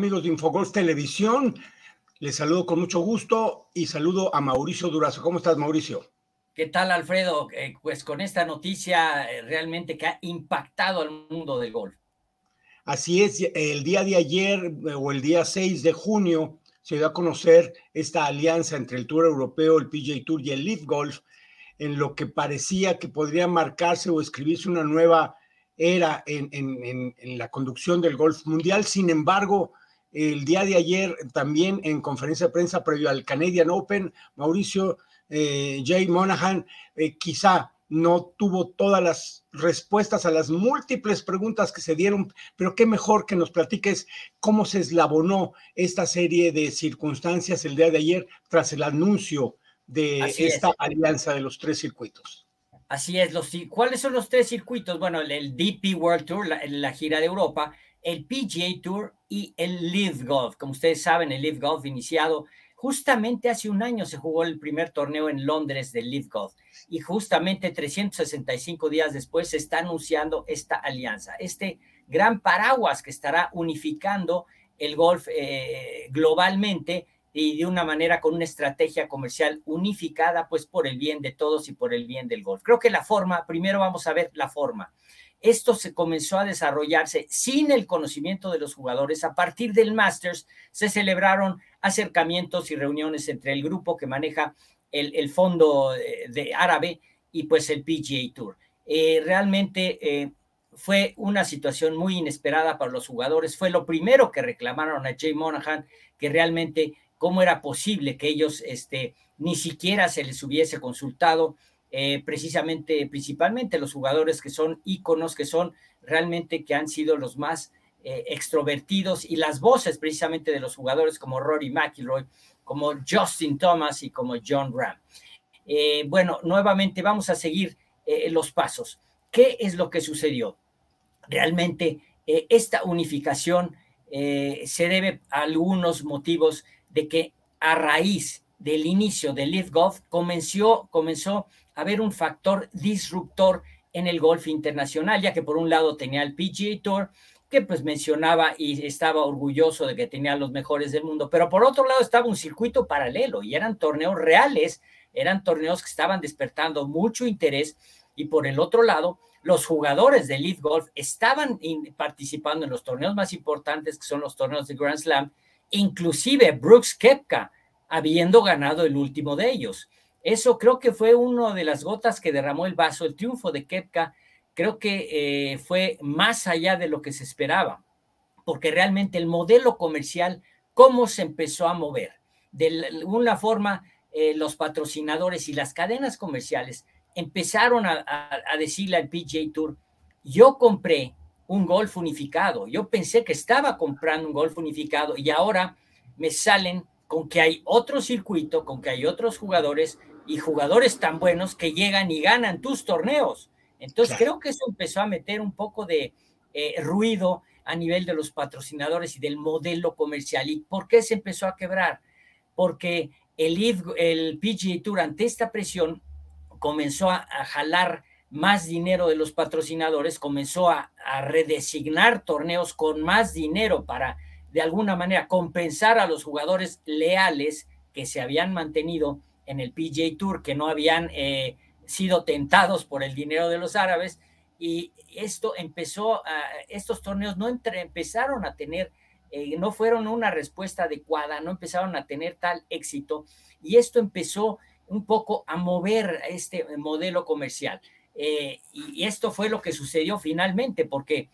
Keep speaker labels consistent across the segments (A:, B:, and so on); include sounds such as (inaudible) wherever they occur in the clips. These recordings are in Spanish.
A: amigos de Infogolf Televisión. Les saludo con mucho gusto y saludo a Mauricio Durazo. ¿Cómo estás, Mauricio?
B: ¿Qué tal, Alfredo? Eh, pues con esta noticia eh, realmente que ha impactado al mundo del golf.
A: Así es, el día de ayer eh, o el día 6 de junio se dio a conocer esta alianza entre el Tour Europeo, el PGA Tour y el Leaf Golf, en lo que parecía que podría marcarse o escribirse una nueva era en, en la conducción del golf mundial. Sin embargo, el día de ayer también en conferencia de prensa previo al Canadian Open, Mauricio eh, Jay Monahan eh, quizá no tuvo todas las respuestas a las múltiples preguntas que se dieron, pero qué mejor que nos platiques cómo se eslabonó esta serie de circunstancias el día de ayer tras el anuncio de esta alianza de los tres circuitos.
B: Así es, los, ¿cuáles son los tres circuitos? Bueno, el, DP World Tour, la gira de Europa, el PGA Tour y el Live Golf. Como ustedes saben, el Live Golf iniciado justamente hace un año se jugó el primer torneo en Londres del Live Golf y justamente 365 días después se está anunciando esta alianza, este gran paraguas que estará unificando el golf eh, globalmente y de una manera con una estrategia comercial unificada, pues por el bien de todos y por el bien del golf. Creo que la forma, primero vamos a ver la forma. Esto se comenzó a desarrollarse sin el conocimiento de los jugadores. A partir del Masters se celebraron acercamientos y reuniones entre el grupo que maneja el, fondo de, árabe y pues el PGA Tour. Eh, realmente eh, fue una situación muy inesperada para los jugadores. Fue lo primero que reclamaron a Jay Monahan, que realmente cómo era posible que ellos este, ni siquiera se les hubiese consultado eh, precisamente, principalmente los jugadores que son íconos, que son realmente que han sido los más eh, extrovertidos y las voces precisamente de los jugadores como Rory McIlroy, como Justin Thomas y como John Ram. Eh, bueno, nuevamente vamos a seguir los pasos. ¿Qué es lo que sucedió? Realmente esta unificación se debe a algunos motivos de que a raíz del inicio del Leaf Golf comenzó, comenzó a haber un factor disruptor en el golf internacional, ya que por un lado tenía el PGA Tour, que pues mencionaba y estaba orgulloso de que tenía los mejores del mundo, pero por otro lado estaba un circuito paralelo y eran torneos reales, eran torneos que estaban despertando mucho interés y por el otro lado los jugadores de Leaf Golf estaban participando en los torneos más importantes que son los torneos de Grand Slam, inclusive Brooks Kepka habiendo ganado el último de ellos. Eso creo que fue una de las gotas que derramó el vaso. El triunfo de Kepka creo que eh, fue más allá de lo que se esperaba, porque realmente el modelo comercial, cómo se empezó a mover. De alguna forma, eh, los patrocinadores y las cadenas comerciales empezaron a, a decirle al PGA Tour, yo compré un golf unificado, yo pensé que estaba comprando un golf unificado y ahora me salen con que hay otro circuito, con que hay otros jugadores y jugadores tan buenos que llegan y ganan tus torneos. Entonces creo que eso empezó a meter un poco de eh, ruido a nivel de los patrocinadores y del modelo comercial. ¿Y por qué se empezó a quebrar? Porque el, el PGA Tour ante esta presión comenzó a, jalar más dinero de los patrocinadores, comenzó a, a redesignar torneos con más dinero para de alguna manera compensar a los jugadores leales que se habían mantenido en el PJ Tour, que no habían eh, sido tentados por el dinero de los árabes. Y esto empezó, a, estos torneos no empezaron a tener, eh, no fueron una respuesta adecuada, no empezaron a tener tal éxito. Y esto empezó un poco a mover este modelo comercial. Eh, y esto fue lo que sucedió finalmente, porque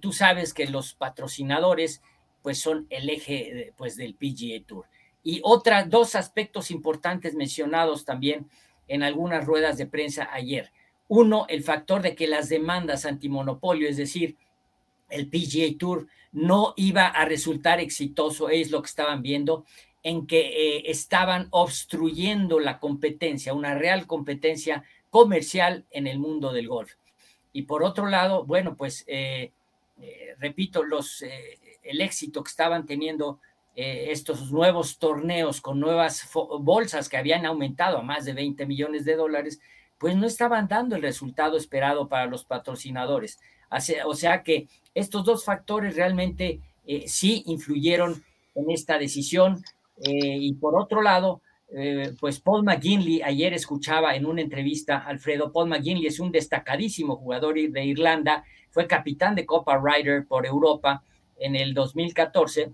B: tú sabes que los patrocinadores pues son el eje pues, del PGA Tour. Y otras dos aspectos importantes mencionados también en algunas ruedas de prensa ayer. Uno, el factor de que las demandas antimonopolio, es decir, el PGA Tour no iba a resultar exitoso, es lo que estaban viendo, en que eh, estaban obstruyendo la competencia, una real competencia comercial en el mundo del golf. Y por otro lado, bueno, pues eh, eh, repito, los, el éxito que estaban teniendo eh, estos nuevos torneos con nuevas bolsas que habían aumentado a más de 20 millones de dólares, pues no estaban dando el resultado esperado para los patrocinadores. O sea que estos dos factores realmente eh, sí influyeron en esta decisión. Eh, y por otro lado, eh, pues Paul McGinley, ayer escuchaba en una entrevista, Alfredo, Paul McGinley es un destacadísimo jugador de Irlanda, fue capitán de Copa Ryder por Europa en el 2014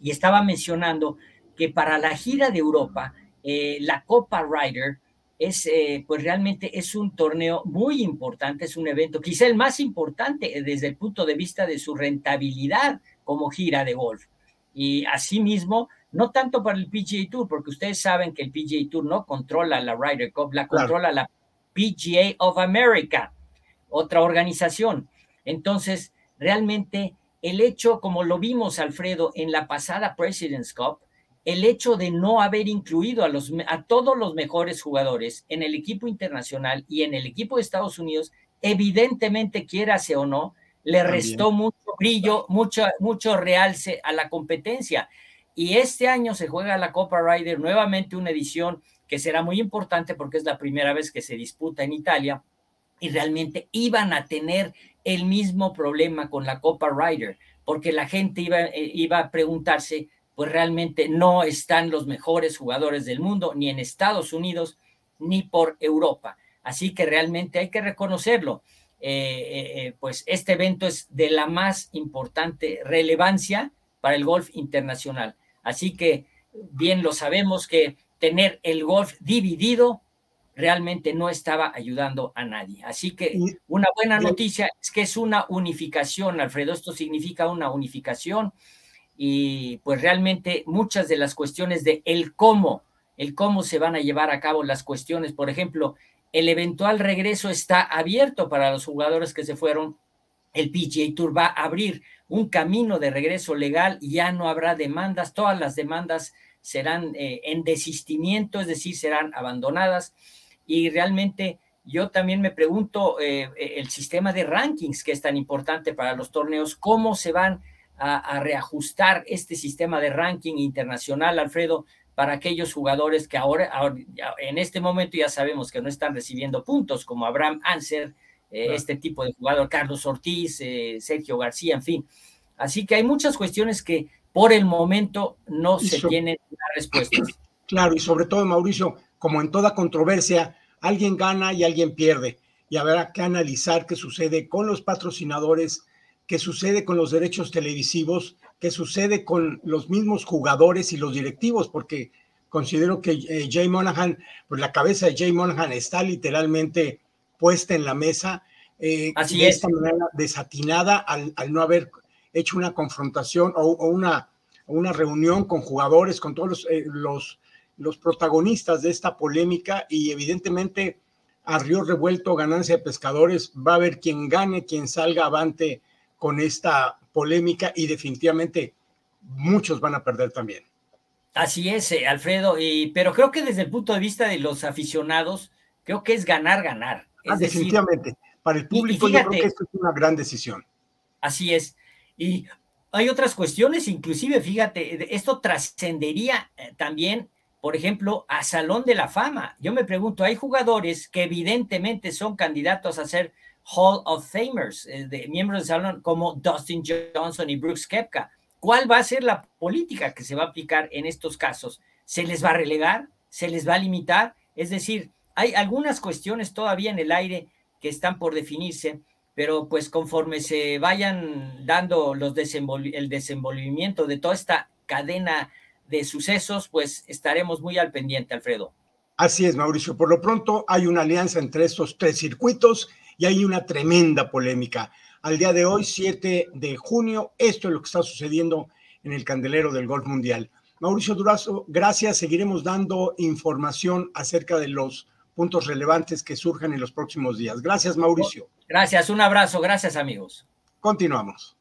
B: y estaba mencionando que para la gira de Europa, la Copa Ryder es, eh, pues realmente es un torneo muy importante, es un evento, quizá el más importante desde el punto de vista de su rentabilidad como gira de golf. Y asimismo, no tanto para el PGA Tour, porque ustedes saben que el PGA Tour no controla la Ryder Cup, la controla la PGA of America, otra organización. Entonces, realmente el hecho, como lo vimos, Alfredo, en la pasada President's Cup, el hecho de no haber incluido a, los, a todos los mejores jugadores en el equipo internacional y en el equipo de Estados Unidos, evidentemente, quiérase o no, le restó mucho brillo, mucho, mucho realce a la competencia. Y este año se juega la Copa Ryder, nuevamente una edición que será muy importante porque es la primera vez que se disputa en Italia y realmente iban a tener el mismo problema con la Copa Ryder, porque la gente iba, eh, iba a preguntarse pues realmente no están los mejores jugadores del mundo, ni en Estados Unidos, ni por Europa. Así que realmente hay que reconocerlo. Eh, eh, pues este evento es de la más importante relevancia para el golf internacional. Así que bien lo sabemos que tener el golf dividido realmente no estaba ayudando a nadie. Así que una buena noticia es que es una unificación, Alfredo. Esto significa una unificación y pues realmente muchas de las cuestiones de el cómo, el cómo se van a llevar a cabo las cuestiones, por ejemplo, el eventual regreso está abierto para los jugadores que se fueron. El PGA Tour va a abrir un camino de regreso legal, ya no habrá demandas, todas las demandas serán eh, en desistimiento, es decir, serán abandonadas. Y realmente yo también me pregunto eh, el sistema de rankings que es tan importante para los torneos, cómo se van a, reajustar este sistema de ranking internacional, Alfredo, para aquellos jugadores que ahora, en este momento ya sabemos que no están recibiendo puntos, como Abraham Anser, eh, este tipo de jugador, Carlos Ortiz, eh, Sergio García, en fin. Así que hay muchas cuestiones que por el momento no se tienen respuestas. (coughs)
A: Claro, y sobre todo, Mauricio, como en toda controversia, alguien gana y alguien pierde. Y habrá que analizar qué sucede con los patrocinadores, qué sucede con los derechos televisivos, qué sucede con los mismos jugadores y los directivos, porque considero que eh, Jay Monahan, pues la cabeza de Jay Monahan está literalmente puesta en la mesa, eh,
B: Así de esta
A: manera desatinada al, no haber hecho una confrontación o, una, una reunión con jugadores, con todos los, eh, los, los protagonistas de esta polémica y evidentemente a río revuelto, ganancia de pescadores, va a haber quien gane, quien salga avante con esta polémica y definitivamente muchos van a perder también.
B: Así es, eh, Alfredo, y, pero creo que desde el punto de vista de los aficionados, creo que es ganar, ganar.
A: Ah, definitivamente. Para el público yo creo que esto es una gran decisión.
B: Así es. Y hay otras cuestiones, inclusive, fíjate, esto trascendería eh, también, por ejemplo, a Salón de la Fama. Yo me pregunto, hay jugadores que evidentemente son candidatos a ser Hall of Famers, eh, de miembros del salón como Dustin Johnson y Brooks Kepka. ¿Cuál va a ser la política que se va a aplicar en estos casos? ¿Se les va a relegar? ¿Se les va a limitar? Es decir, hay algunas cuestiones todavía en el aire que están por definirse, pero pues conforme se vayan dando los el desenvolvimiento de toda esta cadena de sucesos, pues estaremos muy al pendiente, Alfredo.
A: Así es, Mauricio. Por lo pronto hay una alianza entre estos tres circuitos y hay una tremenda polémica. Al día de hoy, 7 de junio, esto es lo que está sucediendo en el candelero del golf mundial. Mauricio Durazo, gracias. Seguiremos dando información acerca de los puntos relevantes que surjan en los próximos días. Gracias, Mauricio.
B: Gracias, un abrazo. Gracias, amigos.
A: Continuamos.